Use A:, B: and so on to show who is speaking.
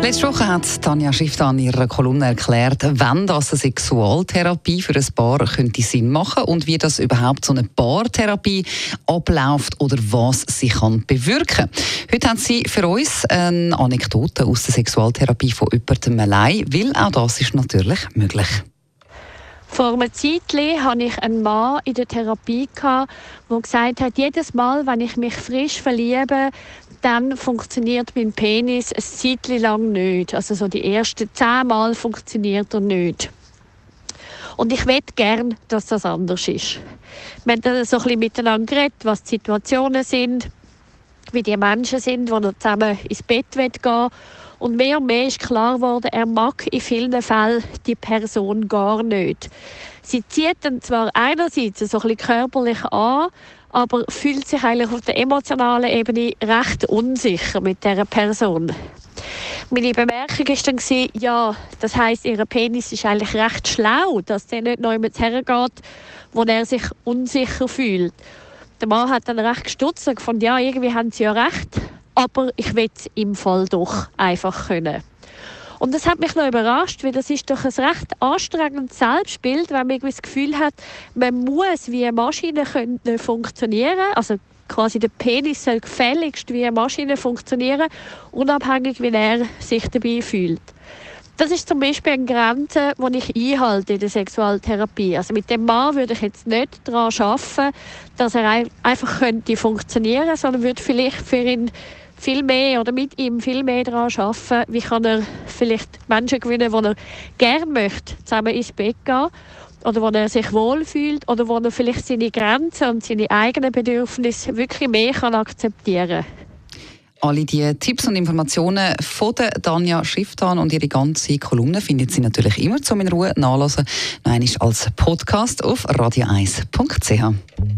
A: Letzte Woche hat Tanja Schifter in ihrer Kolumne erklärt, wann das eine Sexualtherapie für ein Paar könnte Sinn machen und wie das überhaupt so eine Paartherapie abläuft oder was sie kann bewirken. Heute haben sie für uns eine Anekdote aus der Sexualtherapie von jemandem allein, weil auch das ist natürlich möglich.
B: Vor einer Zeit hatte ich einen Mann in der Therapie, der gesagt hat, jedes Mal, wenn ich mich frisch verliebe, dann funktioniert mein Penis ein Zeit lang nicht. Also so die ersten zehn Mal funktioniert er nicht. Und ich möchte gern, dass das anders ist. Wir haben dann so ein bisschen miteinander geredet, was die Situationen sind, wie die Menschen sind, die zusammen ins Bett gehen wollen. Und mehr und mehr ist klar geworden, er mag in vielen Fällen die Person gar nicht. Sie zieht dann zwar einerseits so ein bisschen körperlich an, aber fühlt sich eigentlich auf der emotionalen Ebene recht unsicher mit dieser Person. Meine Bemerkung war dann, ja, das heisst, ihr Penis ist eigentlich recht schlau, dass der nicht noch jemand hergeht, wo er sich unsicher fühlt. Der Mann hat dann recht gestutzt und gefunden, ja, irgendwie haben sie ja recht, aber ich will im Fall doch einfach können. Und das hat mich noch überrascht, weil das ist doch ein recht anstrengendes Selbstbild, wenn man das Gefühl hat, man muss wie eine Maschine können funktionieren, also quasi der Penis soll gefälligst wie eine Maschine funktionieren, unabhängig wie er sich dabei fühlt. Das ist zum Beispiel eine Grenze, die ich einhalte in der Sexualtherapie. Also mit dem Mann würde ich jetzt nicht daran arbeiten, dass er einfach könnte funktionieren, sondern würde vielleicht für ihn viel mehr oder mit ihm viel mehr daran arbeiten, wie kann er vielleicht Menschen gewinnen, die er gerne möchte, zusammen ins Bett gehen oder wo er sich wohlfühlt oder wo er vielleicht seine Grenzen und seine eigenen Bedürfnisse wirklich mehr kann akzeptieren kann.
A: Alle die Tipps und Informationen von Danja Schriftan und ihre ganze Kolumne findet Sie natürlich immer zum in Ruhe nachlesen. Nein, ist als Podcast auf radio1.ch.